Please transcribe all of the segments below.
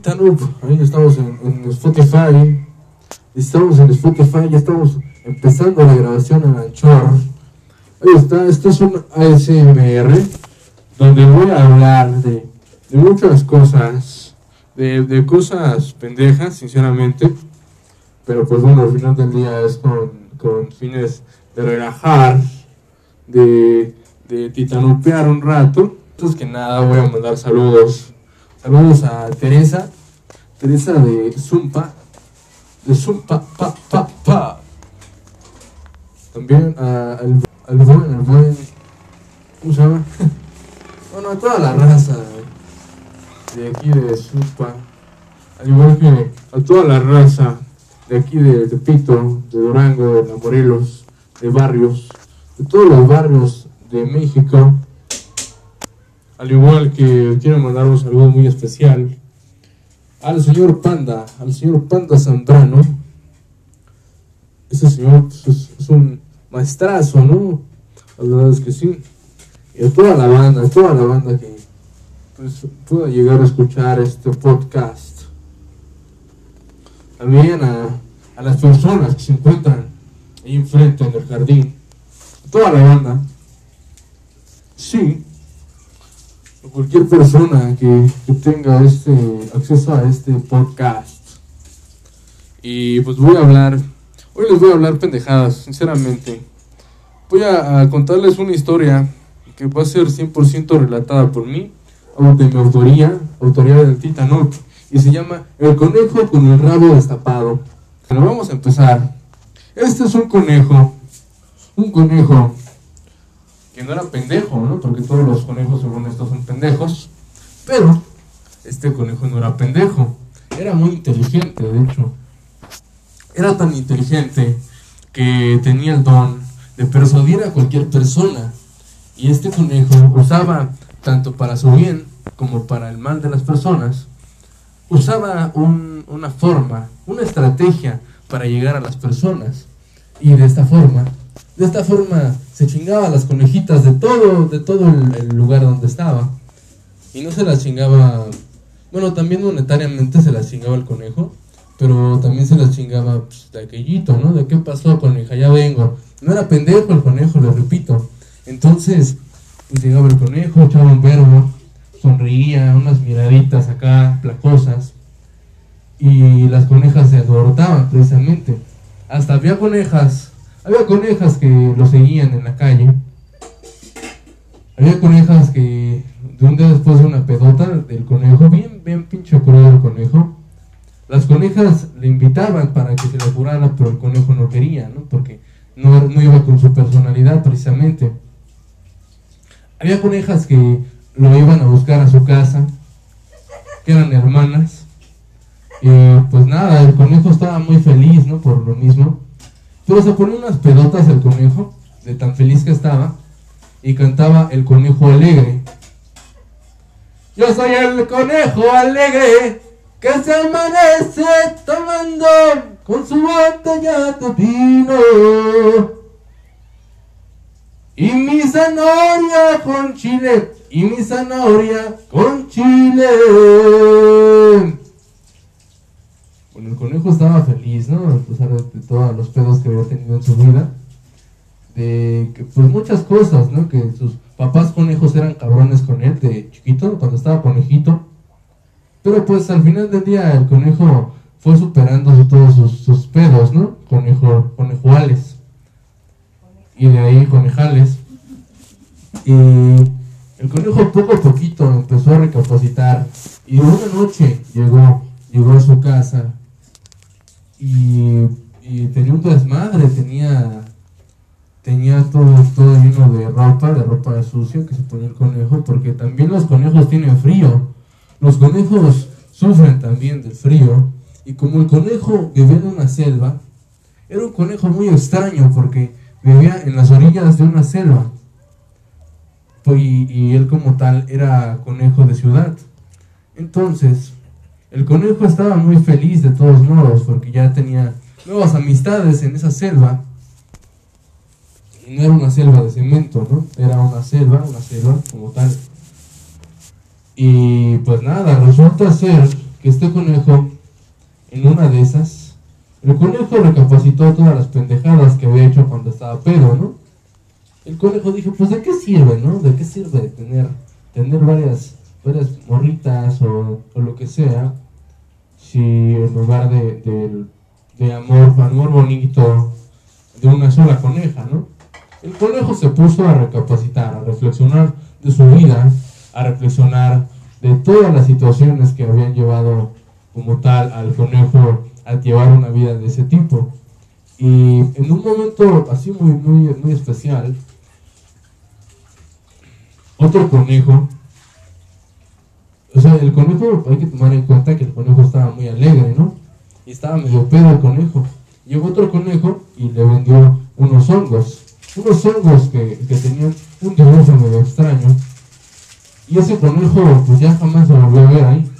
Titanup, ahí estamos en, Spotify. Estamos en Spotify, ya estamos empezando la grabación en Anchor. Ahí está, esto es un ASMR donde voy a hablar de, muchas cosas, de, cosas pendejas, sinceramente. Pero pues bueno, al final del día es con, con fines de relajar, de, de titanupear un rato. Entonces que nada, voy a mandar saludos. Saludos a Teresa, Teresa de Zumpa, de Zumpa, pa, pa, pa. También a- al, al buen, al buen, ¿cómo se llama? bueno, a toda la raza de aquí de Zumpa, al igual que a toda la raza de aquí de Tepito, de Durango, de Morelos, de barrios, de todos los barrios de México. Al igual que quiero mandar un saludo muy especial al señor Panda, al señor Panda Zambrano. Ese señor pues, es, un maestrazo, ¿no? La verdad es que sí. Y a toda la banda, a toda la banda que pues, pueda llegar a escuchar este podcast. También a, a las personas que se encuentran ahí enfrente en el jardín. A toda la banda. Sí, o cualquier persona que, que tenga este acceso a este podcast. Y pues voy a hablar, hoy les voy a hablar pendejadas, sinceramente. Voy a, a contarles una historia que va a ser 100% relatada por mí, de mi autoría, autoría del Titanot, y se llama El conejo con el rabo destapado. Pero vamos a empezar. Este es un conejo, un conejo que no era pendejo, ¿no? Porque todos los conejos, según esto, son pendejos. Pero este conejo no era pendejo. Era muy inteligente, de hecho. Era tan inteligente que tenía el don de persuadir a cualquier persona. Y este conejo usaba, tanto para su bien como para el mal de las personas, usaba un- una forma, una estrategia para llegar a las personas. Y de esta forma, de esta forma se chingaba las conejitas de todo, de todo el, el lugar donde estaba. Y no se las chingaba, bueno, también monetariamente se las chingaba el conejo, pero también se las chingaba pues, de aquellito, ¿no? ¿De qué pasó, coneja? Ya vengo. No era pendejo el conejo, lo repito. Entonces, pues, llegaba el conejo, echaba un verbo, sonreía, unas miraditas acá, placosas, y las conejas se alborotaban precisamente. Hasta había conejas, había conejas que lo seguían en la calle. Había conejas que de un día después de una pedota del conejo, bien, bien pinche crudo el conejo, las conejas le invitaban para que se le apurara, pero el conejo no quería, ¿no? Porque no, no iba con su personalidad precisamente. Había conejas que lo iban a buscar a su casa, que eran hermanas. Y pues nada, el conejo estaba muy feliz, ¿no? Por lo mismo. Pero se ponía unas pedotas el conejo, de tan feliz que estaba, y cantaba el conejo alegre. Yo soy el conejo alegre que se amanece tomando con su botella de vino. Y mi zanahoria con chile, y mi zanahoria con chile. El conejo estaba feliz, ¿no? A pesar de, todos los pedos que había tenido en su vida. De que, pues muchas cosas, ¿no? Que sus papás conejos eran cabrones con él de chiquito, cuando estaba conejito. Pero pues al final del día el conejo fue superando su- todos sus, sus pedos, ¿no? Conejo, conejuales. Y de ahí conejales. Y el conejo poco a poquito empezó a recapacitar. Y una noche llegó, llegó a su casa y, tenía un desmadre, tenía, tenía todo, todo lleno de ropa, de ropa sucia que se ponía el conejo, porque también los conejos tienen frío. Los conejos sufren también del frío. Y como el conejo vivía en una selva, era un conejo muy extraño porque vivía en las orillas de una selva. Y, y él como tal era conejo de ciudad. Entonces, el conejo estaba muy feliz de todos modos porque ya tenía nuevas amistades en esa selva. Y no era una selva de cemento, ¿no? Era una selva, una selva como tal. Y pues nada, resulta ser que este conejo, en una de esas, el conejo recapacitó todas las pendejadas que había hecho cuando estaba pedo, ¿no? El conejo dijo, pues ¿de qué sirve, no? ¿De qué sirve tener, tener varias, varias morritas o, lo que sea? Si en lugar de, de amor, amor bonito, de una sola coneja, ¿no? El conejo se puso a recapacitar, a reflexionar de su vida, a reflexionar de todas las situaciones que habían llevado como tal al conejo a llevar una vida de ese tipo. Y en un momento así muy, muy, muy especial, otro conejo, o sea, el conejo, hay que tomar en cuenta que el conejo estaba muy alegre, ¿no? Y estaba medio pedo el conejo. Llegó otro conejo y le vendió unos hongos, unos hongos que, que tenían un dibujo medio extraño y ese conejo, pues ya jamás se volvió a ver ahí.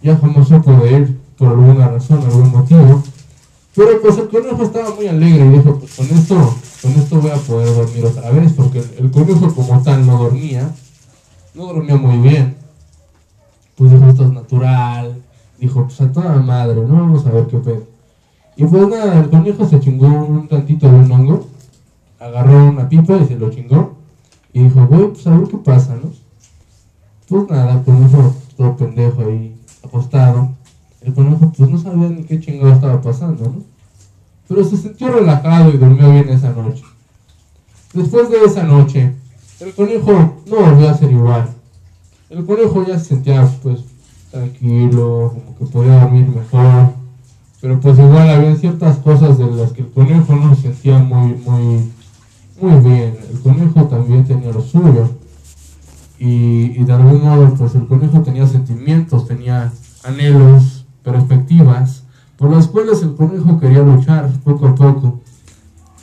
Ya jamás supo de él por alguna razón, algún motivo. Pero pues el conejo estaba muy alegre y dijo, pues con esto, con esto voy a poder dormir otra vez, porque el, conejo como tal no dormía, no dormía muy bien. Pues dijo, esto es natural. Dijo, pues a toda madre, ¿no? Vamos a ver qué pedo. Y pues nada, el conejo se chingó un tantito de un hongo, agarró una pipa y se lo chingó. Y dijo, voy pues a ver qué pasa, ¿no? Pues nada, el conejo todo pendejo ahí acostado. El conejo pues no sabía ni qué chingado estaba pasando, ¿no? Pero se sintió relajado y durmió bien esa noche. Después de esa noche, el conejo no volvió a ser igual. El conejo ya se sentía pues tranquilo, como que podía dormir mejor. Pero pues igual había ciertas cosas de las que el conejo no se sentía muy, muy, muy bien. El conejo también tenía lo suyo y, de algún modo pues el conejo tenía sentimientos, tenía anhelos, perspectivas, por las cuales el conejo quería luchar poco a poco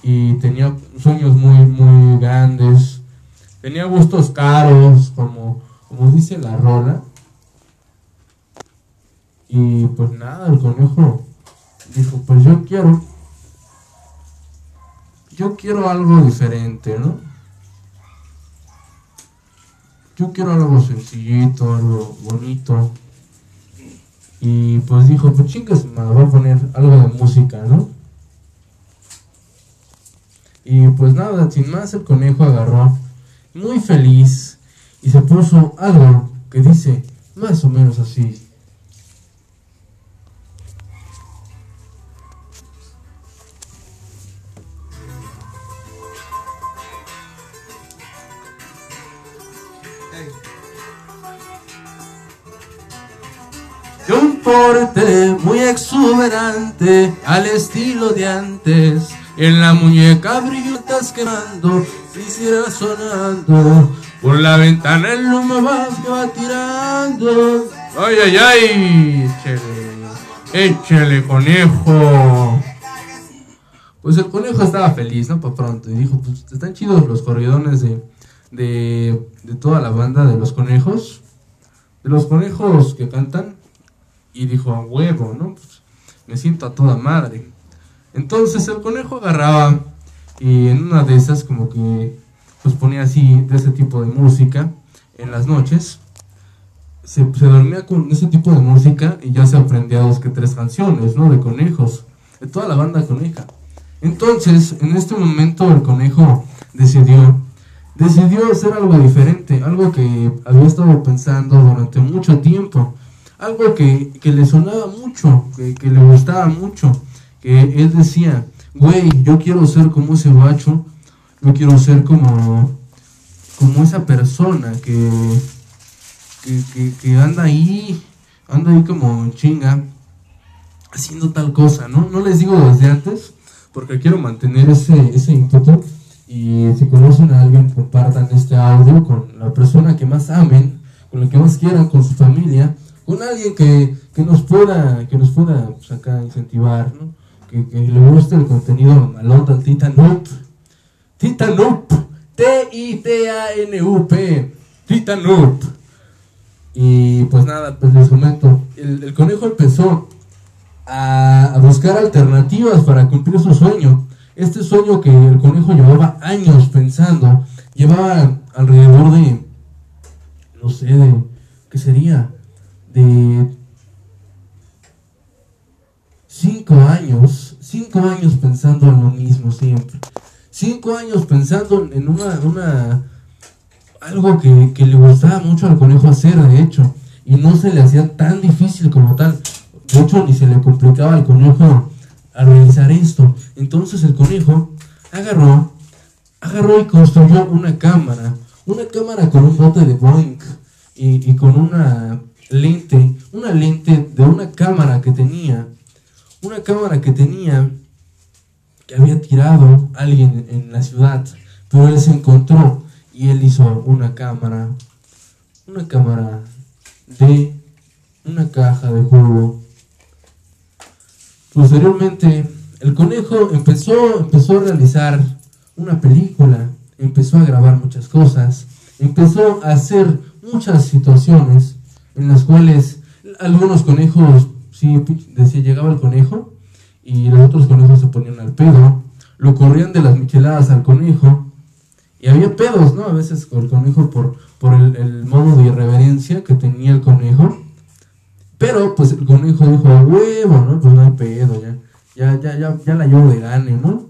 y tenía sueños muy, muy grandes, tenía gustos caros, como, como dice la rola. Y pues nada, el conejo dijo, pues yo quiero, yo quiero algo diferente, ¿no? yo quiero algo sencillito, algo bonito. Y pues dijo, pues chingas, me voy a poner algo de música, ¿no? Y pues nada, sin más el conejo agarró, muy feliz, y se puso algo que dice más o menos así. porte muy exuberante al estilo de antes. En la muñeca brillotas quemando, quisiera sonando. Por la ventana el humo va que va tirando. ¡Ay, ay, ay! Échale, échale, conejo. Pues el conejo estaba feliz, ¿no? Para pronto. Y dijo, pues están chidos los corridones de, de, de toda la banda de los conejos. De los conejos que cantan y dijo, a huevo, ¿no? Pues, me siento a toda madre. Entonces el conejo agarraba y en una de esas como que pues ponía así de ese tipo de música en las noches. Se, se, dormía con ese tipo de música y ya se aprendía dos que tres canciones, ¿no? De conejos, de toda la banda coneja. Entonces, en este momento el conejo decidió, decidió hacer algo diferente, algo que había estado pensando durante mucho tiempo algo que, le sonaba mucho, que, le gustaba mucho, que él decía, güey, yo quiero ser como ese guacho, yo quiero ser como, como esa persona que, que, anda ahí, anda ahí como chinga, haciendo tal cosa, ¿no? No les digo desde antes, porque quiero mantener ese, ese ímpetu. Y si conocen a alguien, compartan este audio con la persona que más amen, con la que más quieran, con su familia con alguien que, nos pueda, que nos pueda pues, acá incentivar, ¿no? que, le guste el contenido malón del Titanup. Titanup. T-I-T-A-N-U-P. Titanup. Y pues nada, pues les comento. El, conejo empezó a, a, buscar alternativas para cumplir su sueño. Este sueño que el conejo llevaba años pensando, llevaba alrededor de, no sé, de, ¿qué sería? de cinco años, cinco años pensando en lo mismo siempre. Cinco años pensando en una, una algo que, le gustaba mucho al conejo hacer, de hecho, y no se le hacía tan difícil como tal. De hecho, ni se le complicaba al conejo a realizar esto. Entonces el conejo agarró, agarró y construyó una cámara, una cámara con un bote de Boeing y, y con una lente, una lente de una cámara que tenía, una cámara que tenía había tirado alguien en la ciudad, pero él se encontró y él hizo una cámara, una cámara de una caja de jugo. Posteriormente, el conejo empezó, empezó a realizar una película, empezó a grabar muchas cosas, empezó a hacer muchas situaciones en las cuales algunos conejos, sí, decía, llegaba el conejo y los otros conejos se ponían al pedo, lo corrían de las micheladas al conejo y había pedos, ¿no? A veces con el conejo por, por el, modo de irreverencia que tenía el conejo. Pero pues el conejo dijo, huevo, ¿no? Pues no hay pedo, ya. Ya, ya, ya, ya la llevo de gane, ¿no?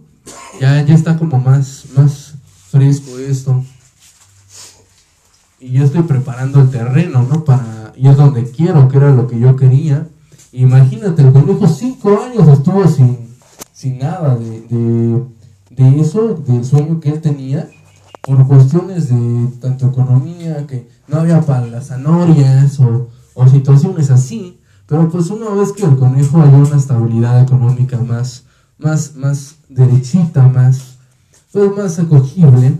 Ya, ya está como más, más fresco esto. Y yo estoy preparando el terreno, ¿no? Para ir donde quiero, que era lo que yo quería. Imagínate, el conejo cinco años estuvo sin, sin nada de, de, eso, del sueño que él tenía por cuestiones de tanto economía, que no había para las zanorias o, situaciones así, pero pues una vez que el conejo haya una estabilidad económica más, más, más derechita, más, pues más acogible,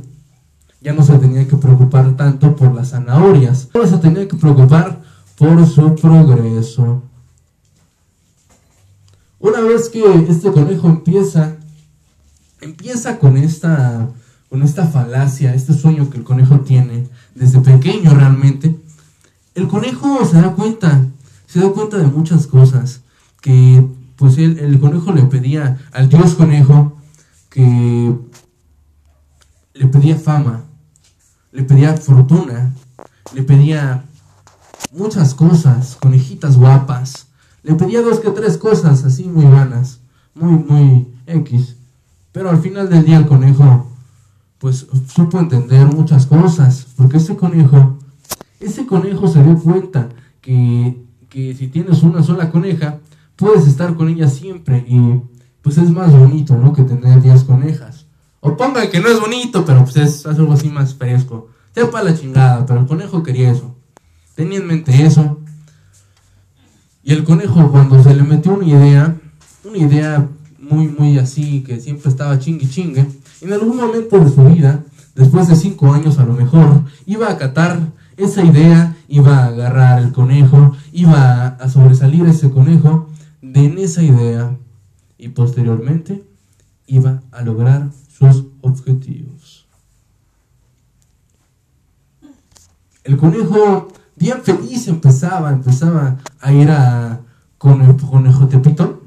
ya no se tenía que preocupar tanto por las zanahorias, se tenía que preocupar por su progreso. Una vez que este conejo empieza, empieza con esta con esta falacia, este sueño que el conejo tiene desde pequeño realmente, el conejo se da cuenta, se da cuenta de muchas cosas, que pues el, el conejo le pedía al dios conejo que le pedía fama, le pedía fortuna, le pedía muchas cosas, conejitas guapas, le pedía dos que tres cosas así muy vanas, muy, muy X. Pero al final del día el conejo pues supo entender muchas cosas, porque ese conejo, ese conejo se dio cuenta que, que si tienes una sola coneja, puedes estar con ella siempre y pues es más bonito, ¿no? Que tener 10 conejas. O pongan que no es bonito, pero pues es algo así más fresco. Sepa la chingada, pero el conejo quería eso. Tenía en mente eso. Y el conejo cuando se le metió una idea, una idea muy, muy así, que siempre estaba chingue chingue, en algún momento de su vida, después de cinco años a lo mejor, iba a acatar esa idea, iba a agarrar el conejo, iba a sobresalir ese conejo de esa idea y posteriormente iba a lograr sus objetivos. El conejo, bien feliz, empezaba, empezaba a ir a con el conejo Tepito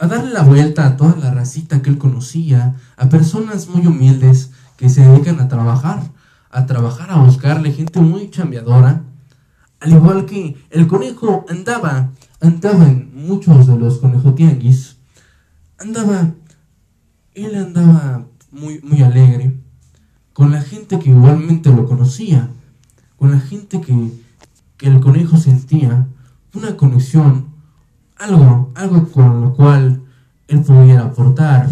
a darle la vuelta a toda la racita que él conocía, a personas muy humildes que se dedican a trabajar, a trabajar, a buscarle gente muy chambeadora. Al igual que el conejo andaba, andaba en muchos de los conejotianguis, andaba, él andaba muy, muy alegre, con la gente que igualmente lo conocía, con la gente que, que el conejo sentía una conexión algo, algo con lo cual él pudiera aportar.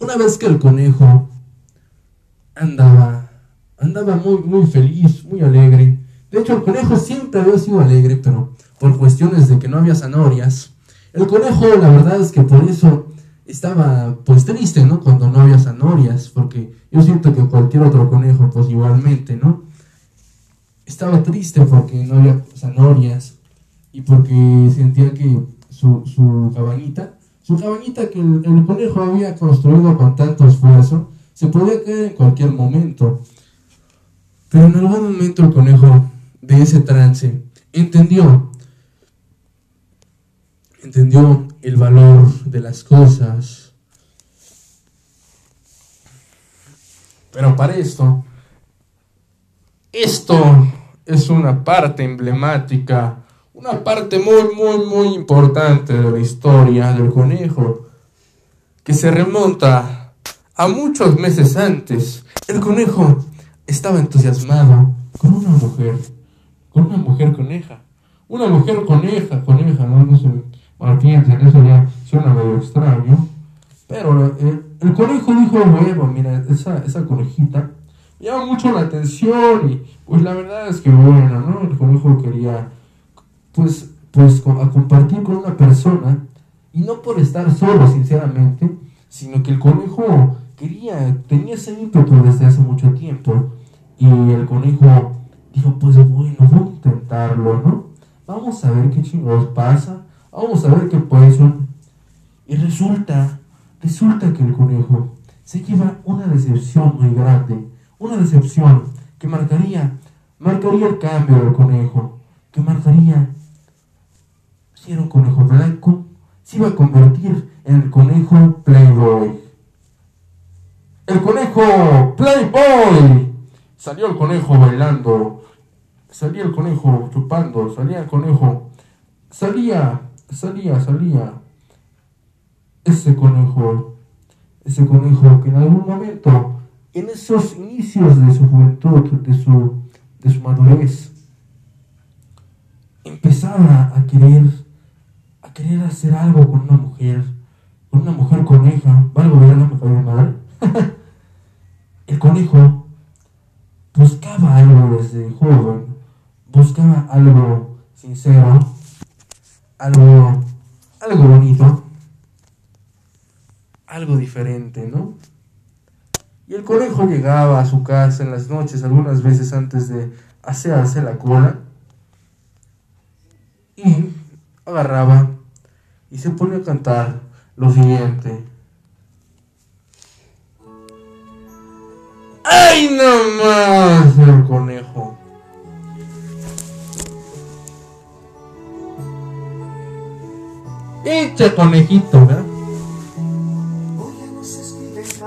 Una vez que el conejo andaba, andaba muy, muy feliz, muy alegre. De hecho, el conejo siempre había sido alegre, pero por cuestiones de que no había zanahorias. El conejo, la verdad es que por eso estaba pues triste, ¿no? Cuando no había zanahorias, porque yo siento que cualquier otro conejo, pues igualmente, ¿no? Estaba triste porque no había zanahorias y porque sentía que su, su cabañita, su cabañita que el, conejo había construido con tanto esfuerzo, se podía caer en cualquier momento. Pero en algún momento el conejo de ese trance entendió, entendió el valor de las cosas. Pero para esto, esto es una parte emblemática una parte muy, muy, muy importante de la historia del conejo, que se remonta a muchos meses antes. El conejo estaba entusiasmado con una mujer, con una mujer coneja. Una mujer coneja, coneja, no, no sé, en eso ya suena medio extraño. Pero eh, el conejo dijo, bueno, mira, esa, esa conejita llama mucho la atención y pues la verdad es que bueno, ¿no? El conejo quería pues, pues a compartir con una persona y no por estar solo, sinceramente, sino que el conejo quería, tenía ese ímpetu desde hace mucho tiempo y el conejo dijo, pues bueno, voy a intentarlo, ¿no? Vamos a ver qué chingados pasa, vamos a ver qué puede Y resulta, resulta que el conejo se lleva una decepción muy grande, una decepción que marcaría, marcaría el cambio del conejo, que marcaría si era un conejo blanco, se iba a convertir en el conejo Playboy. El conejo Playboy. Salió el conejo bailando, salía el conejo chupando, salía el conejo, salía, salía, salía. Ese conejo, ese conejo que en algún momento, en esos inicios de su juventud, de su, de su madurez, empezaba a querer querer hacer algo con una mujer, con una mujer coneja, valgo me cae mal. el conejo buscaba algo desde joven, buscaba algo sincero, algo, algo bonito, algo diferente, ¿no? Y el conejo llegaba a su casa en las noches, algunas veces antes de hacerse la cola, y agarraba y se pone a cantar lo siguiente. ¡Ay, no más! El conejo. Echa conejito, ¿verdad?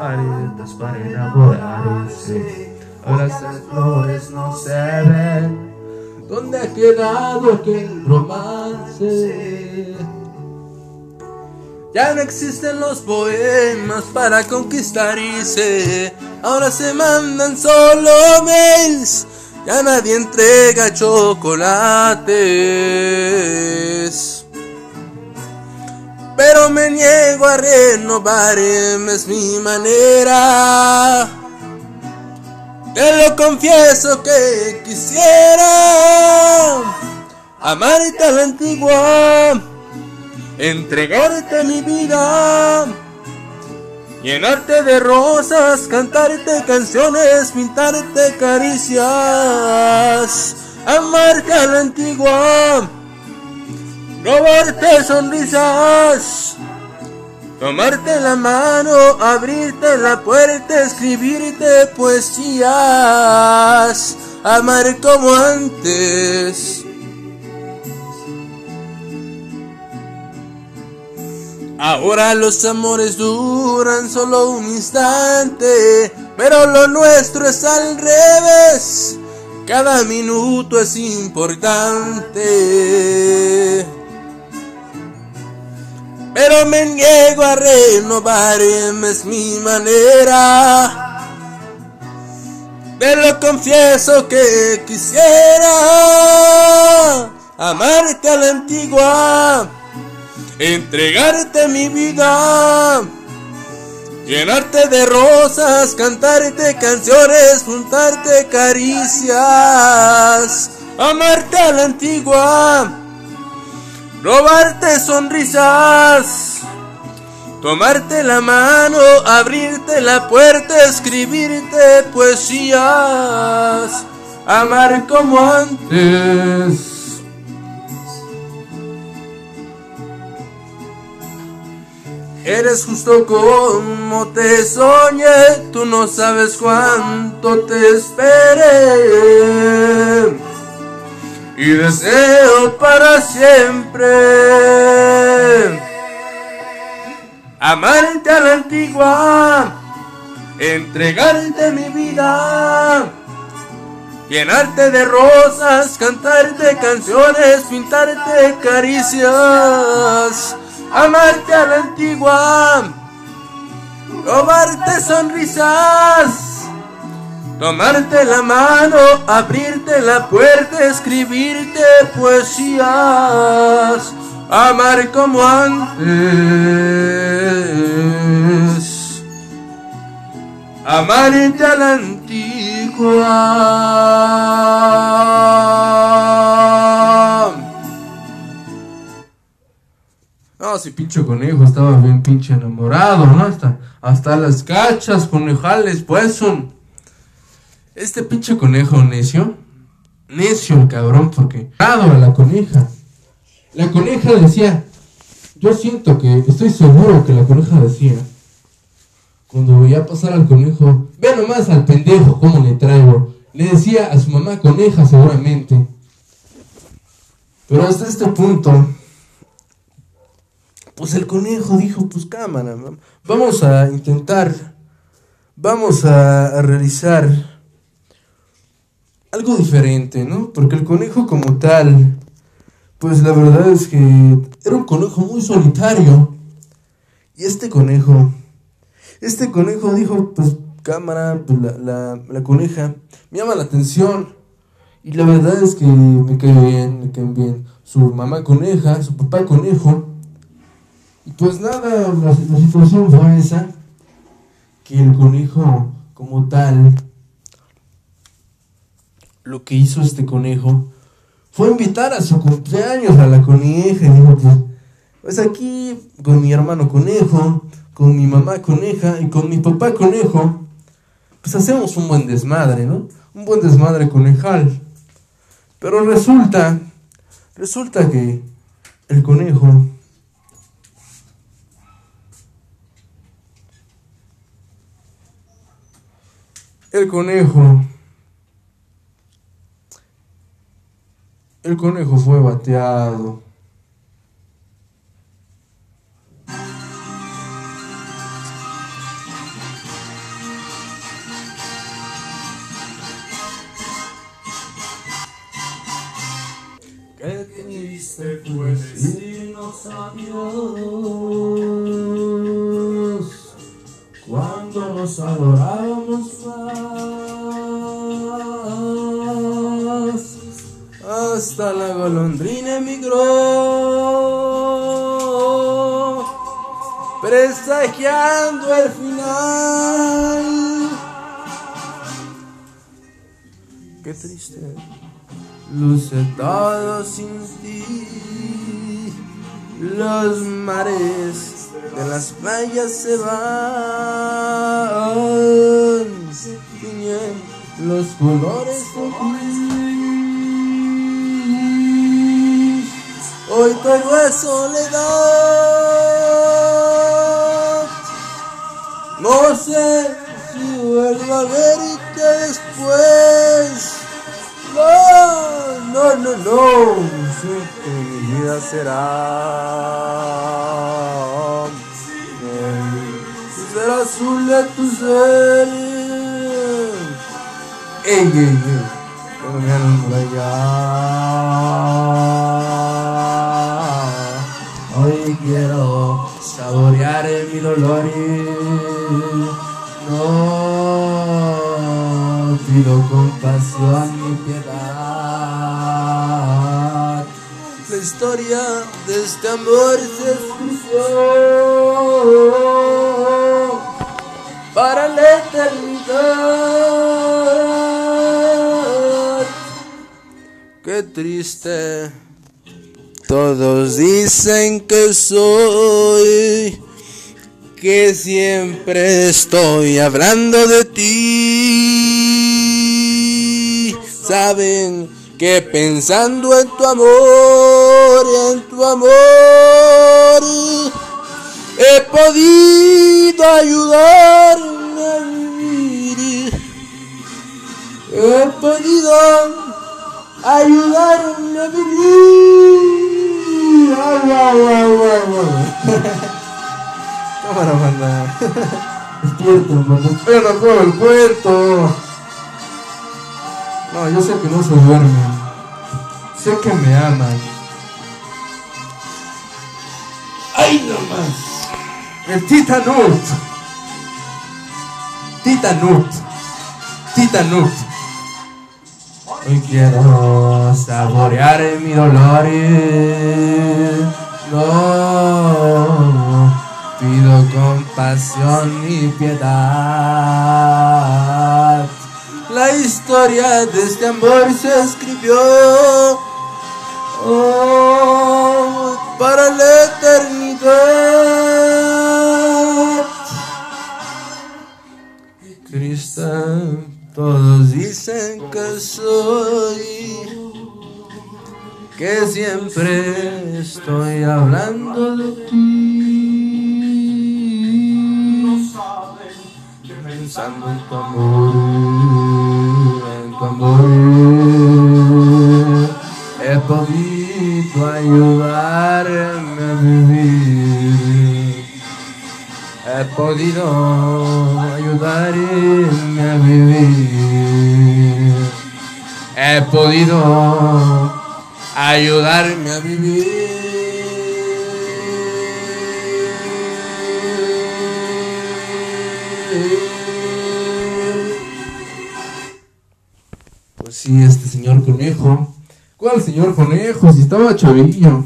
Paredes para enamorarse. Ahora las flores no se ven. ¿Dónde ha quedado aquel romance? Ya no existen los poemas para conquistar y se ahora se mandan solo mails. Ya nadie entrega chocolates. Pero me niego a renovar, es mi manera. Te lo confieso que quisiera amarte a la antigua entregarte mi vida, llenarte de rosas, cantarte canciones, pintarte caricias, amarte a la antigua, robarte sonrisas. Tomarte la mano, abrirte la puerta, escribirte poesías, amar como antes Ahora los amores duran solo un instante, pero lo nuestro es al revés. Cada minuto es importante. Pero me niego a renovar, es mi manera. Te lo confieso que quisiera amarte a la antigua entregarte mi vida, llenarte de rosas, cantarte canciones, juntarte caricias, amarte a la antigua, robarte sonrisas. Tomarte la mano, abrirte la puerta, escribirte poesías, amar como antes. Eres justo como te soñé, tú no sabes cuánto te esperé. Y deseo para siempre amarte a la antigua, entregarte mi vida, Llenarte de rosas, cantarte canciones, pintarte caricias, amarte a la antigua, robarte sonrisas, tomarte la mano, abrirte la puerta, escribirte poesías, amar como antes, amarte a la antigua. No, si pinche conejo estaba bien pinche enamorado, ¿no? Hasta, hasta las cachas conejales, pues son. Este pinche conejo necio, necio el cabrón, porque a la coneja. La coneja decía, yo siento que, estoy seguro que la coneja decía, cuando veía pasar al conejo, ve nomás al pendejo cómo le traigo. Le decía a su mamá coneja seguramente. Pero hasta este punto, pues el conejo dijo, pues cámara, vamos a intentar, vamos a, a realizar algo diferente, ¿no? Porque el conejo como tal, pues la verdad es que era un conejo muy solitario. Y este conejo, este conejo dijo, pues cámara, pues la, la, coneja, me llama la atención. Y la verdad es que me cae bien, me cae bien. Su mamá coneja, su papá conejo. Y pues nada, la, la situación fue esa, que el conejo como tal, lo que hizo este conejo fue invitar a su cumpleaños a la coneja. Dijo, pues, pues aquí con mi hermano conejo, con mi mamá coneja y con mi papá conejo, pues hacemos un buen desmadre, ¿no? Un buen desmadre conejal. Pero resulta, resulta que el conejo El conejo. El conejo fue bateado. Qué triste fue decirnos adiós cuando nos adorábamos más. Hasta la golondrina emigró, presagiando el final. Qué triste luce todo sin ti. Los mares de las playas se van, los colores de Hoy todo es soledad. No sé si vuelvo a verte después. No, no, no, no. Que mi vida será. Será azul de tu ser. Ey, ey, ey. Cuando me quiero saborear mi dolor y no pido compasión ni piedad. La historia de este amor se escribió para la eternidad. Qué triste. Todos dicen que soy, que siempre estoy hablando de ti. Saben que pensando en tu amor, en tu amor, he podido ayudarme a vivir. He podido ayudarme a vivir. Ay, ay, ay. Cámara, banda. Despierta, banda. Espera, acabo el cuento. No, yo sé que no se duerme. Sé que me aman. ¡Ay, nomás! El Titanut. Titanut. Titanut. Hoy quiero saborear mi dolor. No pido compasión y piedad. La historia de este amor se escribió oh, para la eternidad. Cristo, todos dicen que soy, que siempre estoy hablando de ti. Pensando en tu amor, en tu amor, he podido ayudarme He podido ayudarme a vivir. He podido ayudarme a vivir. Pues sí, este señor conejo. ¿Cuál señor conejo? Si estaba chavillo.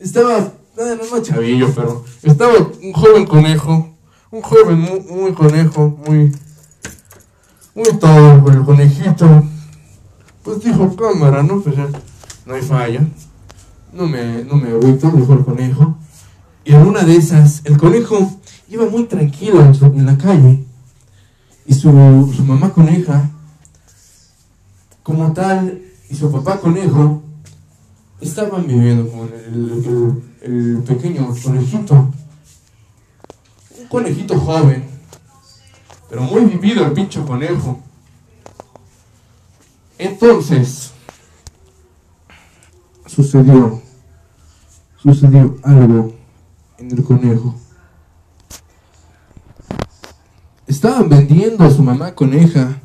Estaba, no, no, no chavillo, pero estaba un joven conejo. Un joven muy, muy conejo, muy, muy todo, el conejito. Pues dijo, cámara, ¿no? Pues ya, no hay falla. No me, no me agüito, dijo el conejo. Y en una de esas, el conejo iba muy tranquilo en, su- en la calle. Y su, su mamá coneja, como tal, y su papá conejo, estaban viviendo con el, el- pequeño conejito. Un conejito joven, pero muy vivido el pincho conejo. Entonces, sucedió, sucedió algo en el conejo. Estaban vendiendo a su mamá coneja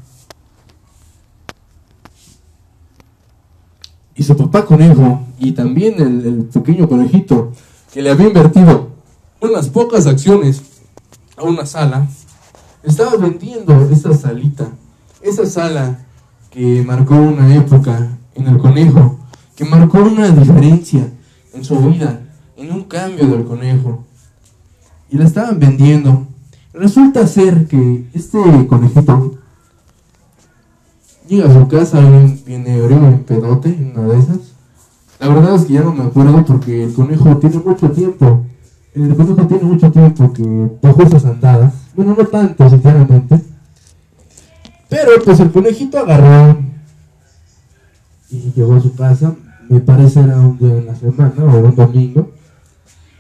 y su papá conejo y también el, el pequeño conejito que le había invertido unas pocas acciones a una sala, estaba vendiendo esa salita, esa sala que marcó una época en el conejo, que marcó una diferencia en su vida, en un cambio del conejo. Y la estaban vendiendo. Resulta ser que este conejito llega a su casa, viene, ebrio, en pedote, en una de esas. La verdad es que ya no me acuerdo porque el conejo tiene mucho tiempo. El conejo tiene mucho tiempo que bajó esas andadas. Bueno, no tanto, sinceramente. Pero pues el conejito agarró y llegó a su casa. Me parece era un día en la semana o un domingo.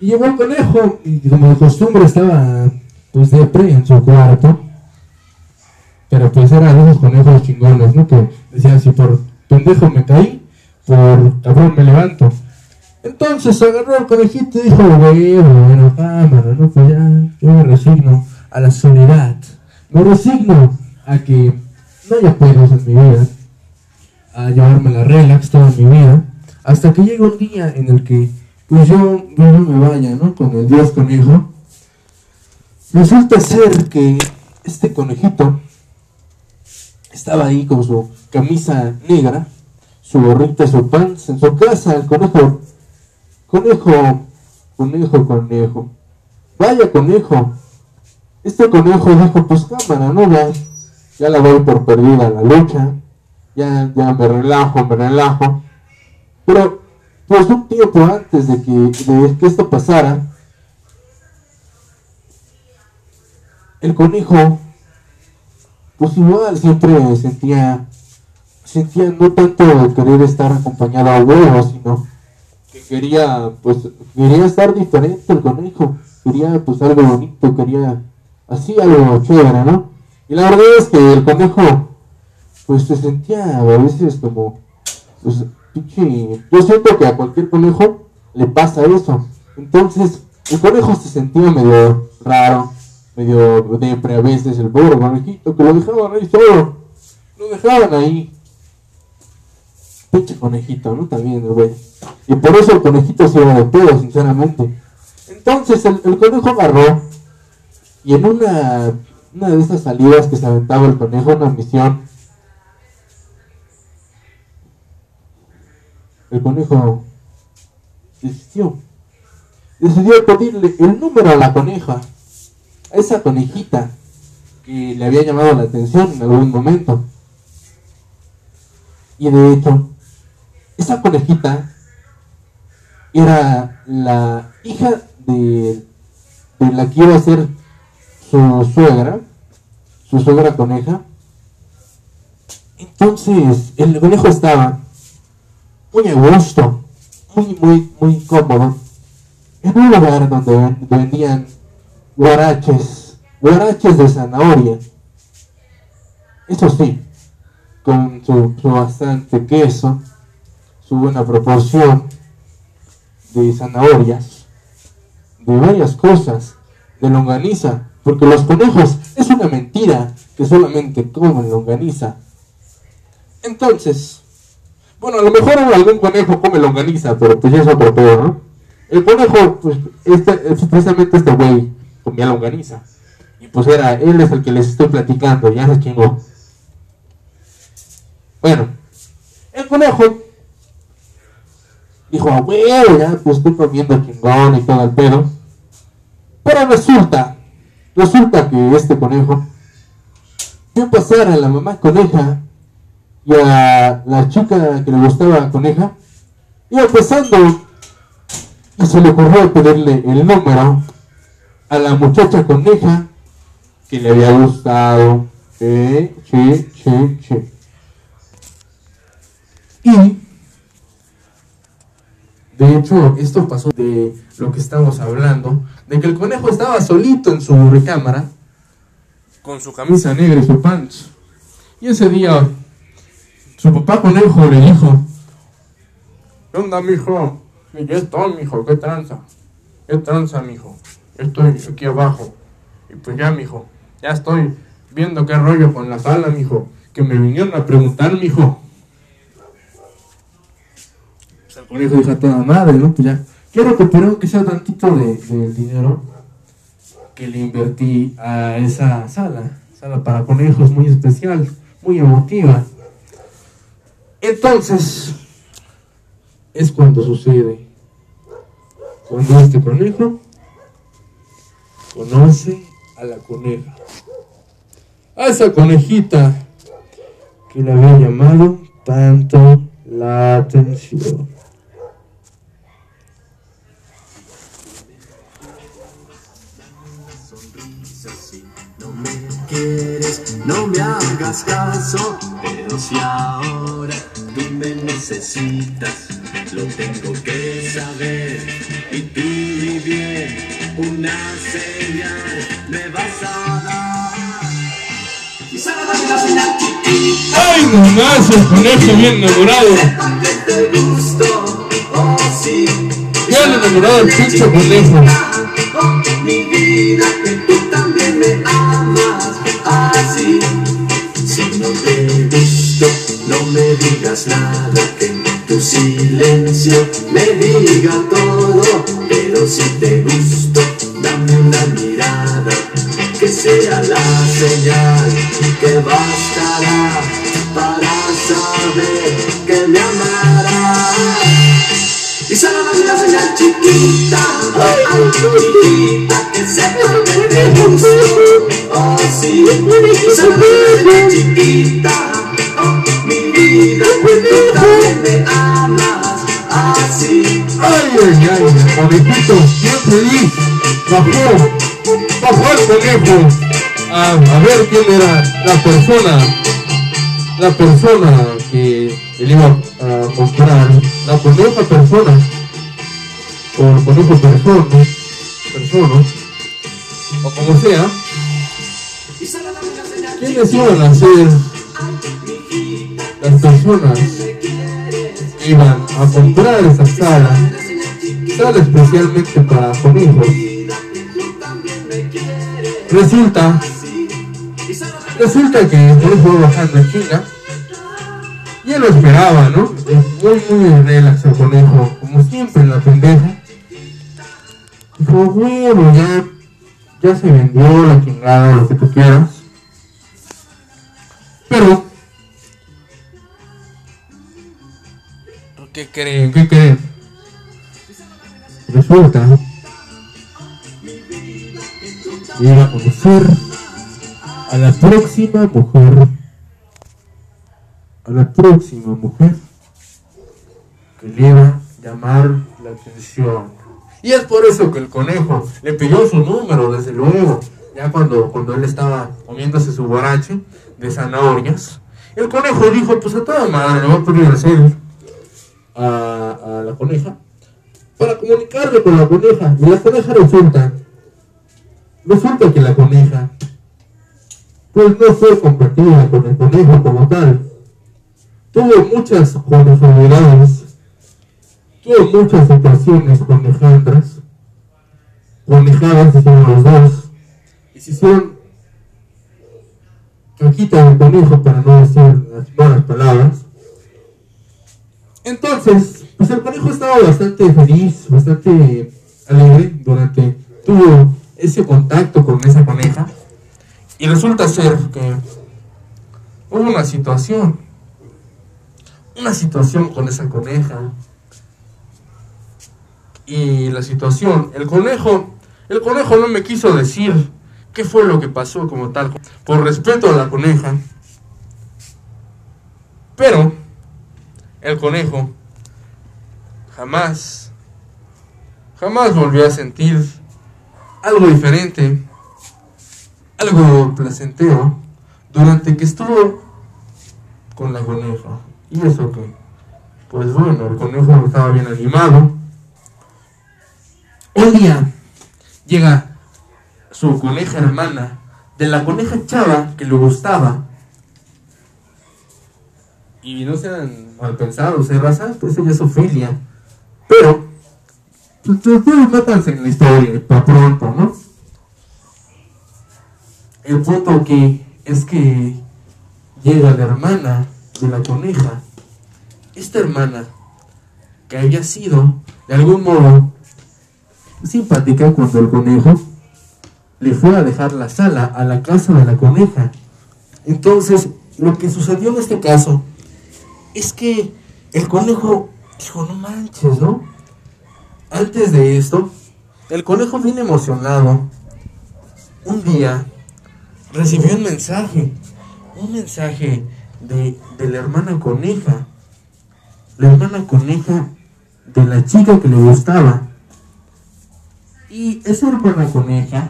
Y llegó el conejo y como de costumbre estaba pues de pre en su cuarto. Pero pues era esos conejos chingones, ¿no? Que decían, si por pendejo me caí, por cabrón me levanto. Entonces agarró al conejito y dijo, güey, bueno, cámara, ¿no? Pues ya, yo me resigno a la soledad. Me resigno a que no haya pedos en mi vida. A llevarme la relax toda mi vida. Hasta que llegue un día en el que, pues yo, yo no me vaya, ¿no? Con el dios conejo. Resulta ser que este conejito estaba ahí con su camisa negra, su gorrita, su pants en su casa, el conejo, conejo, conejo, conejo. Vaya conejo. Este conejo dijo, pues cámara, ¿no? Ya, ya la doy por perdida la lucha. Ya, ya me relajo, me relajo. Pero, pues un tiempo antes de que, de que esto pasara, el conejo, pues igual siempre sentía, sentía no tanto querer estar acompañado a huevos, sino que quería, pues, quería estar diferente el conejo, quería pues algo bonito, quería así algo chévere, ¿no? Y la verdad es que el conejo, pues se sentía a veces como, pues, pinche, yo siento que a cualquier conejo le pasa eso. Entonces, el conejo se sentía medio raro, medio depre a veces, el pobre conejito que lo dejaba ahí solo. Lo dejaban ahí. Pinche conejito, ¿no? También, güey. Y por eso el conejito se iba de pedo, sinceramente. Entonces el, conejo agarró y en una, una de esas salidas que se aventaba el conejo, una misión, el conejo decidió, decidió pedirle el número a la coneja, esa conejita que le había llamado la atención en algún momento. Y de hecho, esa conejita era la hija de, la que iba a ser su suegra, su suegra coneja. Entonces, el conejo estaba muy a gusto, muy, muy, muy cómodo, en un lugar donde vendían guaraches, guaraches de zanahoria. Eso sí, con su, bastante queso, su buena proporción de zanahorias, de varias cosas, de longaniza, porque los conejos es una mentira que solamente comen longaniza. Entonces, bueno, a lo mejor algún conejo come longaniza, pero pues ya es otro peor, ¿no? El conejo, pues, este, precisamente este güey comía longaniza. Y pues era, él es el que les estoy platicando, ya se chingó. Bueno, el conejo dijo, ah, bueno, ya pues estoy comiendo chingón y todo el pedo. Pero resulta Resulta que este conejo vio pasar a la mamá coneja y a la chica que le gustaba coneja, iba pasando y se le ocurrió pedirle el número a la muchacha coneja que le había gustado. Che, che, che. Y de hecho, esto pasó de lo que estamos hablando, de que el conejo estaba solito en su recámara, con su camisa negra y su pants. Y ese día, su papá conejo le dijo, ¿qué onda, mijo? Y ya estoy, mijo, ¿qué tranza? ¿Qué tranza, mijo? Estoy aquí abajo. Y pues ya, mijo, ya estoy viendo qué rollo con la sala, mijo. Que me vinieron a preguntar, mijo el conejo dijo toda madre, ¿no? Pues ya, quiero recuperar que sea tantito de, dinero que le invertí a esa sala, sala para conejos muy especial, muy emotiva. Entonces, es cuando sucede, cuando este conejo conoce a la coneja, a esa conejita que le había llamado tanto la atención. no me hagas caso, pero si ahora tú me necesitas, lo tengo que saber. Y tú bien, una señal me vas a dar. Y solo dame la señal chiquita. ¡Ay, nomás el conejo bien enamorado! Te gusto, oh sí. Bien enamorado el pinche conejo. Oh, mi vida, que tú también me amas así. Si no te gusto, no me digas nada, que tu silencio me diga todo. Si te gusto, dame una mirada, que sea la señal que bastará para saber que me amarás. Y solo dame una señal chiquita, ay, chiquita, que sepa que te gusto. Oh, sí, y solo dame una chiquita, oh, mi vida, tú también me amas. Bajó, bajó el conejo. A, ver quién era la persona, la persona que él iba a comprar, la coneja persona, o conejo persona, persona, o como sea, ¿quiénes iban a ser las personas que iban a comprar esa sala? Especialmente para conejos. Resulta, resulta que conejo va bajando en China Ya lo esperaba, ¿no? Muy, muy relax el conejo, como siempre en la pendeja. Dijo, bueno, ya, ya se vendió la chingada, lo que tú quieras. Pero, ¿Qué creen? ¿qué creen? Resulta iba a conocer a la próxima mujer. A la próxima mujer que le iba a llamar la atención. Y es por eso que el conejo le pidió su número, desde luego. Ya cuando, cuando él estaba comiéndose su borracho de zanahorias, el conejo dijo, pues a toda madre, le voy a pedir a, a la coneja para comunicarle con la coneja. Y la coneja resulta, resulta que la coneja, pues no fue compatible con el conejo como tal. Tuvo muchas conformidades, tuvo muchas situaciones conejandras, conejadas hicieron los dos, y se hicieron caquita del conejo para no decir las malas palabras. Entonces, pues el conejo estaba bastante feliz, bastante alegre durante tuvo ese contacto con esa coneja. Y resulta ser que hubo una situación, una situación con esa coneja. Y la situación, el conejo, el conejo no me quiso decir qué fue lo que pasó como tal, por respeto a la coneja. Pero el conejo jamás, jamás volvió a sentir algo diferente, algo placentero, durante que estuvo con la coneja. Y eso que, pues bueno, el conejo estaba bien animado. Un día llega su coneja hermana, de la coneja chava que le gustaba, y no sean mal pensados, ¿eh, raza? Pues ella es Ofelia. Pero, pues ustedes métanse en la historia, para pronto, ¿no? El punto que es que llega la hermana de la coneja. Esta hermana, que había sido, de algún modo, simpática cuando el conejo le fue a dejar la sala a la casa de la coneja. Entonces, lo que sucedió en este caso es que el conejo dijo, no manches, ¿no? Antes de esto, el conejo bien emocionado, un día recibió un mensaje, un mensaje de, de la hermana coneja, la hermana coneja de la chica que le gustaba. Y esa hermana coneja,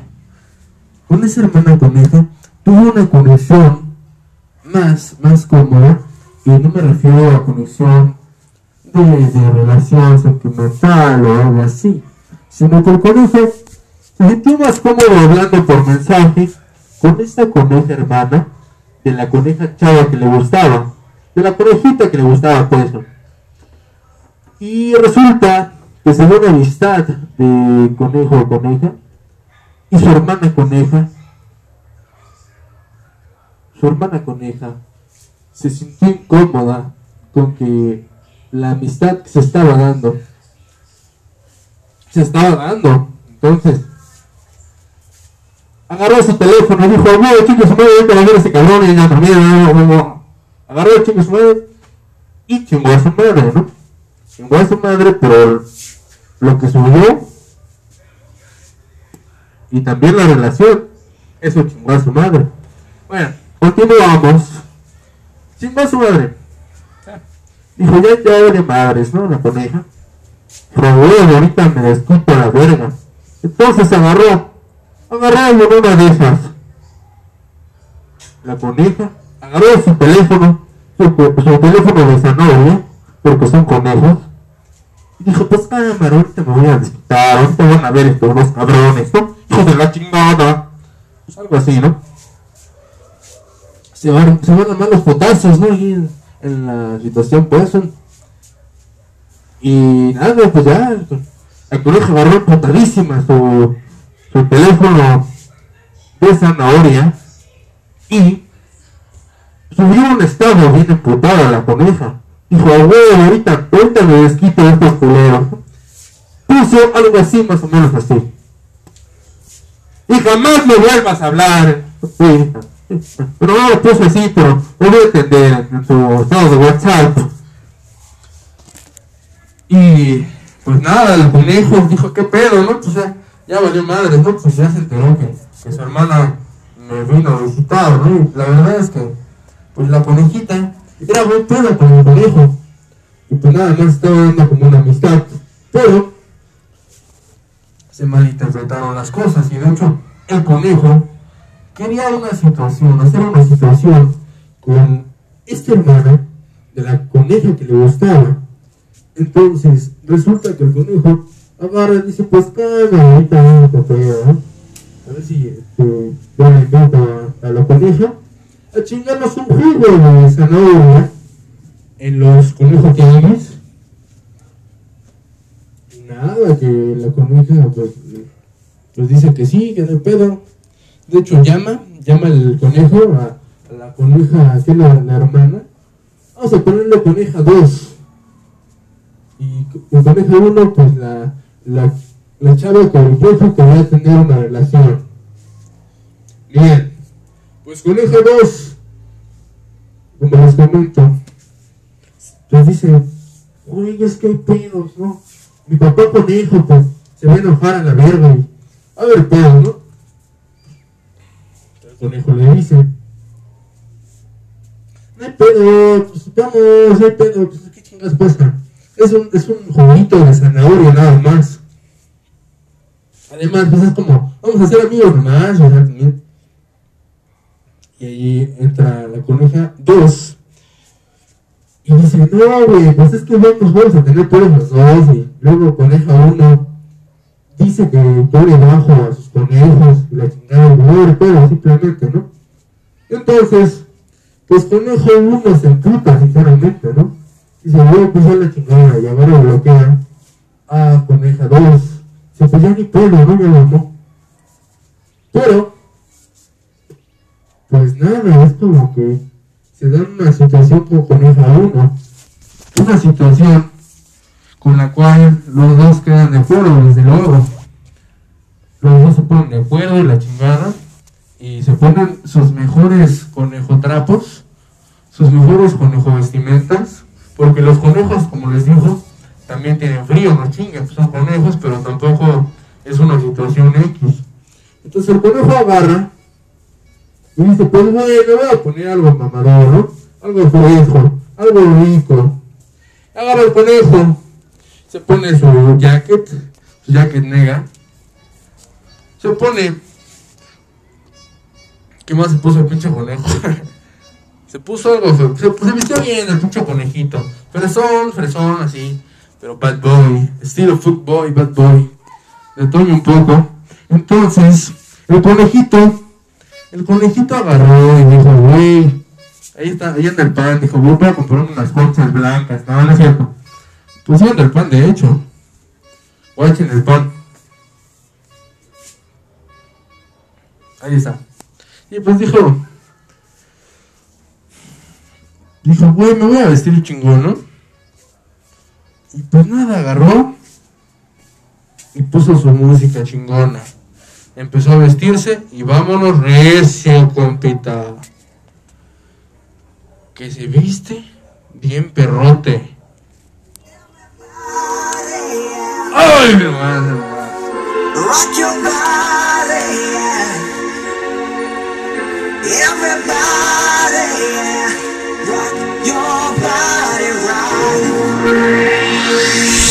con esa hermana coneja, tuvo una conexión más, más cómoda y no me refiero a conexión de, relación sentimental o algo así, sino que el conejo se sintió más cómodo hablando por mensaje con esta coneja hermana de la coneja chava que le gustaba, de la conejita que le gustaba pues. Y resulta que se dio una amistad de conejo a coneja y su hermana coneja, su hermana coneja se sintió incómoda con que la amistad que se estaba dando se estaba dando. Entonces, agarró su teléfono y dijo, no, chicos, su madre, vente a ver a ese cabrón y ya también, agarró a chicos, su madre y chingó a su madre, ¿no? Chingó a su madre por lo que subió y también la relación. Eso chingó a su madre. Bueno, continuamos. Chingó a su madre. Dijo, ya, ya de madres, ¿no? La coneja. Pero ahorita me desculpo la verga. Entonces agarró, agarró en una de esas. La coneja agarró su teléfono, su, su teléfono de zanahoria, porque son conejos. Y dijo, pues cámara, ahorita me voy a desquitar, ahorita van a ver estos dos cabrones, ¿no? Hijos de la chingada. Pues algo así, ¿no? Se van, se van a dar los potazos, ¿no? Y en, la situación, pues, y nada, pues ya, el conejo agarró potadísima su, su teléfono de zanahoria y subió un estado bien emputada la coneja. Dijo, güey, ahorita, ahorita me desquito de estos culeros. Puso algo así, más o menos así. Y jamás me vuelvas a hablar. Sí. Pero no lo puso así, pero entender en su estado de WhatsApp. Y pues nada, el conejo dijo, ¿qué pedo, no? Pues ya, ya valió madre, ¿no? Pues ya se enteró que, que su hermana me vino a visitar, ¿no? La verdad es que, pues la conejita era buen pedo con el conejo. Y pues nada más estaba dando como una amistad. Pero se malinterpretaron las cosas y de hecho el conejo quería una situación, hacer una situación con esta hermana de la coneja que le gustaba. Entonces, resulta que el conejo agarra y dice, pues calma, ahorita pedo, ¿no? A ver si este, yo le invito a, la coneja a chingarnos un jugo de zanahoria en los conejos que. Y nada, que la coneja pues, pues dice que sí, que no hay pedo. De hecho, llama, llama el conejo a, la coneja, que es la, hermana. Vamos a ponerle coneja 2. Y con coneja 1, pues la, la, la chava con el jefe quería tener una relación. Bien, pues coneja 2, como les comento, pues dice, oye, es que hay pedos, ¿no? Mi papá conejo, pues, se va a enojar a la verga y a ver pedo, ¿no? Conejo le dice, no hay pedo, pues vamos, no hay pedo, pues qué chingas pasa. Es un, es un juguito de zanahoria nada más. Además, pues es como, vamos a ser amigos nomás, o. Y ahí entra la coneja 2 y dice, no, güey, pues es que vamos, vamos a tener todos los dos. Y luego coneja 1 dice que pone bajo a sus conejos la chingada, y pero simplemente, ¿no? Entonces, pues conejo 1 se emputa, sinceramente, ¿no? Dice, voy a pisar la chingada y ahora lo bloquea. Ah, coneja 2. Se pues ya ni pelo, ¿no? Ya lo amó. Pero, pues nada, es como que se da una situación con coneja 1. Una situación con la cual los dos quedan de acuerdo, desde luego. Los dos se ponen de acuerdo y la chingada. Y se ponen sus mejores conejotrapos, sus mejores conejo vestimentas. Porque los conejos, como les digo, también tienen frío, no chinguen, pues son conejos, pero tampoco es una situación X. Entonces el conejo agarra y dice, pues bueno, voy a poner algo mamador. Algo fresco, algo rico. Agarra el conejo, se pone su jacket, su jacket negra. Se pone... ¿Qué más se puso el pinche conejo? se puso algo, se, se vistió bien el pinche conejito. Fresón, fresón, así. Pero bad boy, estilo footboy, bad boy. Le toño un poco. Entonces, el conejito, el conejito agarró y dijo, güey, ahí está, ahí anda el pan. Dijo, voy a comprarme unas conchas blancas. No, no es cierto. Anda el pan, de hecho. Guachen el pan. Ahí está. Y pues dijo, dijo, güey, me voy a vestir chingón, ¿no? Y pues nada, agarró y puso su música chingona. Empezó a vestirse y vámonos recio, compita. Que se viste bien perrote. ¡Ay, mi madre! Rock your body, yeah. Everybody, yeah. Rock your body right.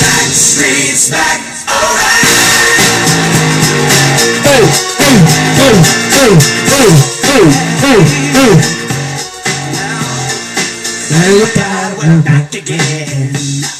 Back streets back, alright. ¡Ey, ey, ey, ey, ey, ey, ey, ey! Everybody, we're back again.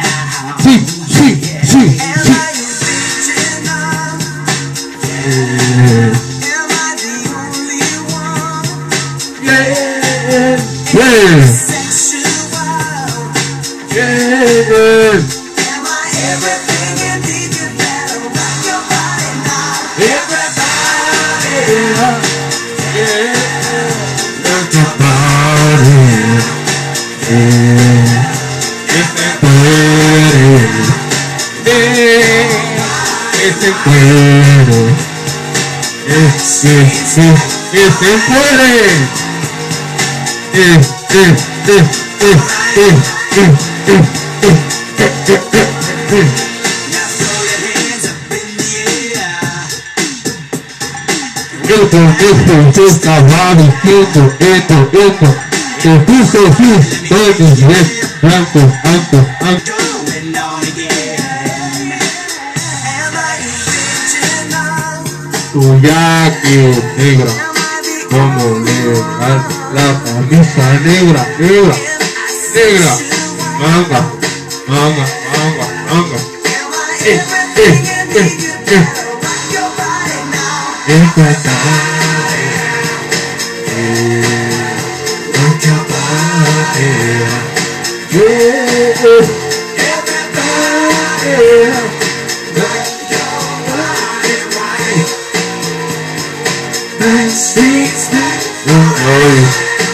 Sí, sí, que se puede. Eh, eh, eh, eh, eh, eh, eh, eh, eh, eh, eh. Now throw your hands up in the air. Yo conozco que estaba diciendo esto, esto. Que puso sus todos es blanco, blanco, blanco. suyaki negra, como negra, la camisa negra, negra, negra, manga, manga, manga, manga. Eh, eh, eh, eh.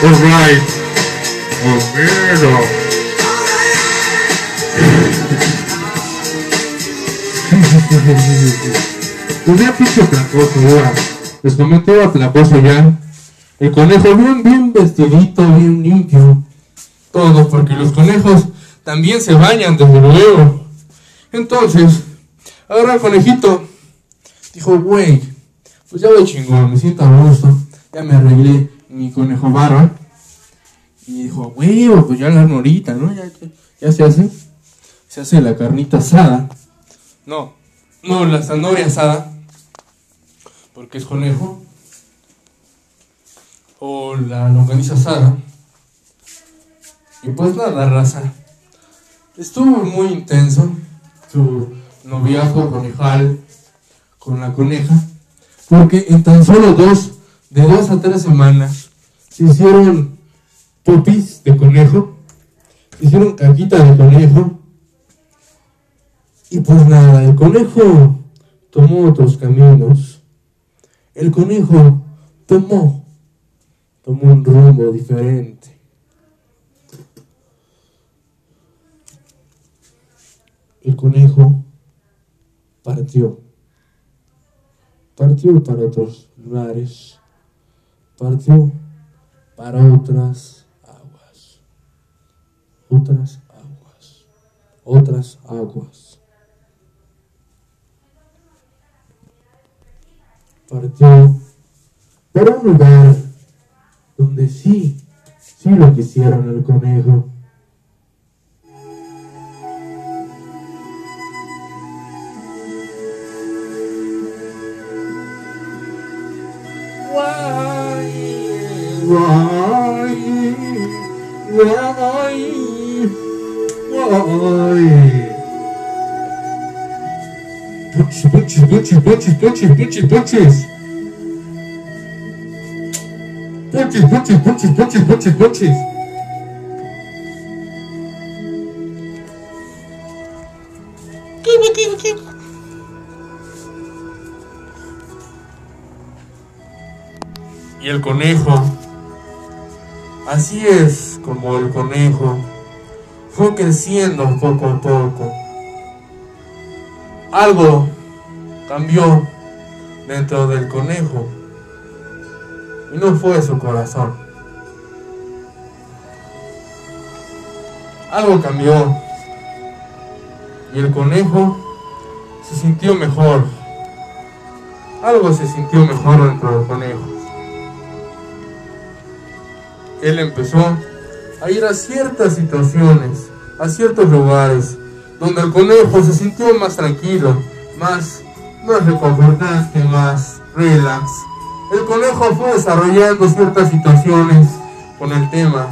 Alright. Homero. Pues ya pinche placoso, ya. Les comenté a placoso ya. El conejo bien, bien vestidito, bien limpio. Todo, porque los conejos también se bañan, desde luego. Entonces, ahora el conejito dijo, güey, pues ya voy chingón, me siento a gusto. Ya me arreglé mi conejo barba. Y dijo, güey, pues ya la norita, ¿no? Ya, ya- ya se hace. Se hace la carnita asada. No, no, la zanahoria asada. Porque es conejo. O la longaniza asada. Y pues nada, raza. Estuvo muy intenso su noviazgo conejal con la coneja. Porque en tan solo dos, de dos a tres semanas, se hicieron popis de conejo. Se hicieron caquita de conejo. Y pues nada, el conejo tomó otros caminos. El conejo tomó, tomó un rumbo diferente. El conejo partió. Partió para otros lugares. Partió para otras aguas. Otras aguas. Otras aguas. partió para un lugar donde sí, sí lo quisieron el conejo. Why? Why? Why? Buches, buches, buches, buches, buches, buches, buches. Buches, buches, buches. Y el conejo así es como el conejo fue creciendo poco a poco algo cambió dentro del conejo y no fue su corazón. Algo cambió y el conejo se sintió mejor. Algo se sintió mejor dentro del conejo. Él empezó a ir a ciertas situaciones, a ciertos lugares, donde el conejo se sintió más tranquilo, más, más reconfortante, más relax. El conejo fue desarrollando ciertas situaciones con el tema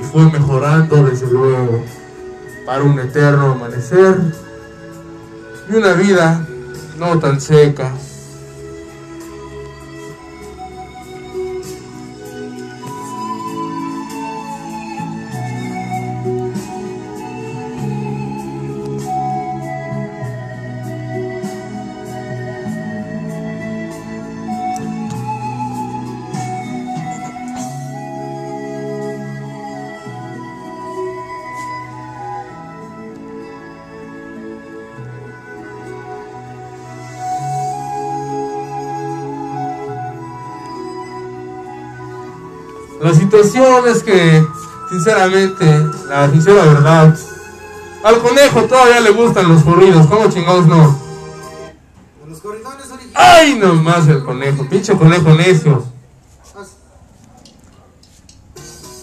y fue mejorando desde luego para un eterno amanecer y una vida no tan seca. Situación es que, sinceramente, la sincera verdad, al conejo todavía le gustan los corridos, ¿cómo chingados no? Los corridones originales. ¡Ay, nomás el conejo! ¡Pinche conejo necio!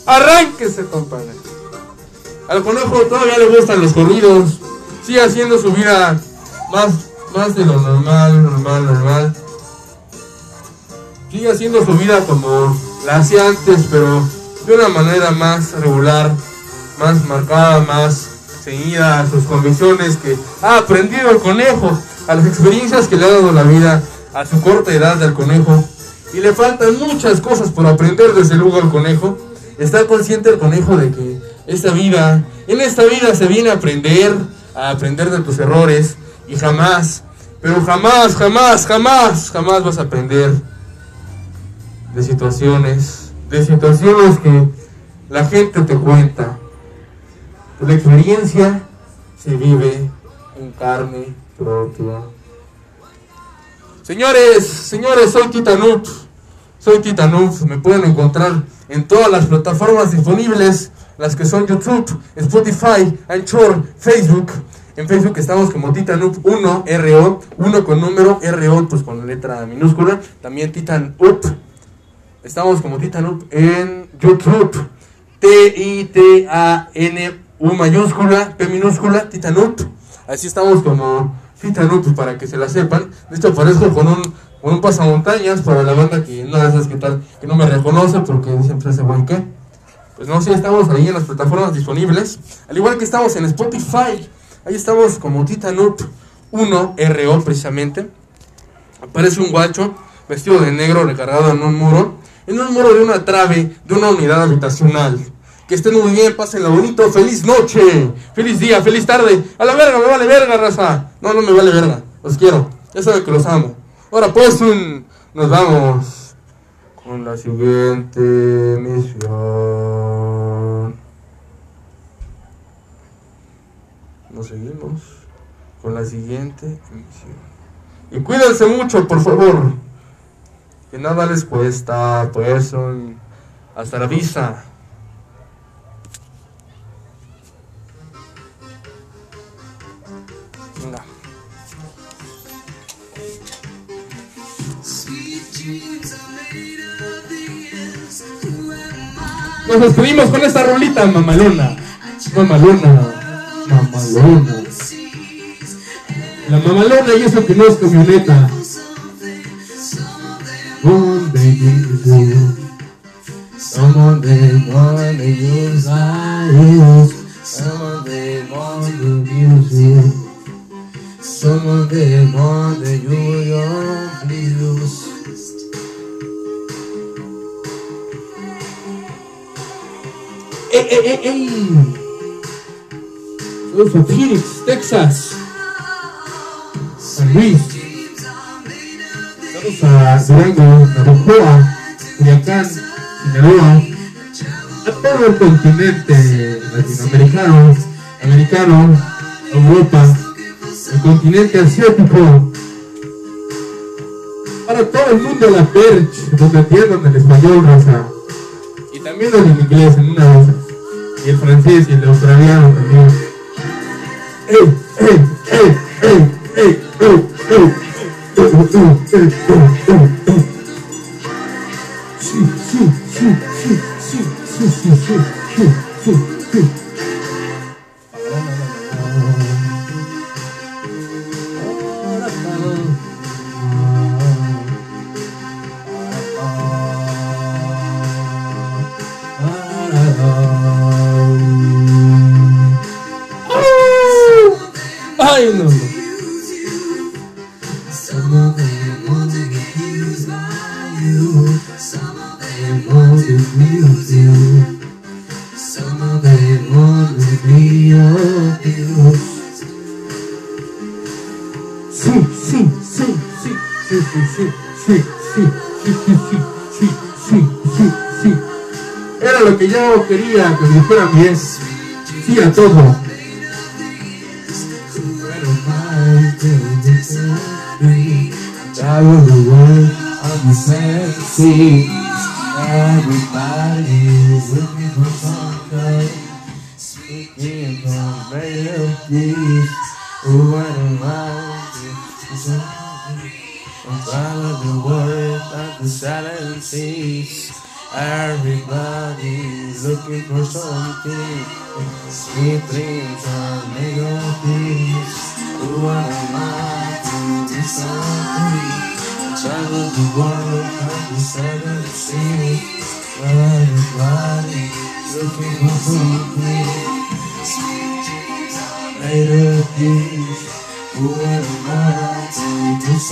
Arránquese, compadre. Al conejo todavía le gustan los corridos. Sigue haciendo su vida más, más de lo normal, normal, normal. Sigue haciendo su vida como la hacía antes, pero de una manera más regular, más marcada, más ceñida a sus convicciones que ha aprendido el conejo, a las experiencias que le ha dado la vida, a su corta edad del conejo. Y le faltan muchas cosas por aprender desde luego al conejo. Está consciente el conejo de que esta vida, en esta vida se viene a aprender, a aprender de tus errores y jamás, pero jamás, jamás, jamás, jamás vas a aprender de situaciones, de situaciones que la gente te cuenta. La experiencia se vive en carne propia. Señores, señores, soy Titanut. Soy Titanut. Me pueden encontrar en todas las plataformas disponibles, las que son YouTube, Spotify, Anchor, Facebook. En Facebook estamos como Titanup 1, RO, 1 con número, RO pues con letra minúscula. También Titanup. Estamos como Titanup en YouTube. T-I-T-A-N-U mayúscula, P minúscula, Titanup. Así estamos como Titanup para que se la sepan. De hecho aparezco con un, con un pasamontañas para la banda que no esas que tal, que no me reconoce porque siempre ese güey que. Pues no, sí, estamos ahí en las plataformas disponibles. Al igual que estamos en Spotify. Ahí estamos como Titanup 1 RO precisamente. Aparece un guacho vestido de negro recargado en un muro. En un muro de una trave de una unidad habitacional. Que estén muy bien, pásenlo bonito. Feliz noche, feliz día, feliz tarde. A la verga, me vale verga, raza. No, no me vale verga. Los quiero. Ya saben que los amo. Ahora pues un, nos vamos con la siguiente misión. Nos seguimos con la siguiente emisión. Y cuídense mucho, por favor. Que nada les cuesta, pues un... Hasta la vista. Venga. Nos despedimos con esta rolita, mamalona. Mamalona. Mamalona. La mamalona y eso que no es camioneta. Some of them wanna use I use. Someone they want to want to use your abuse. Hey, hey, hey, hey. We're from Phoenix, Texas. you. A Durango, Navajoa, Culiacán, Sinaloa. A todo el continente latinoamericano, americano, Europa, el continente asiático. Para todo el mundo la perch, donde entiendan el español, raza. Y también el inglés en una esas. Y el francés y el australiano también. 아유아유아유아유아유아유아유아유아유아유아유아유아유아유아유아유아유아 quería que me fueran bien. Sí a todo. silent seas. Everybody's looking for something. Sweet dreams are made of peace. Who wouldn't mind if it's something? Travel the world at the silent sea. Everybody looking for something. Made of peace. Who wouldn't mind if it's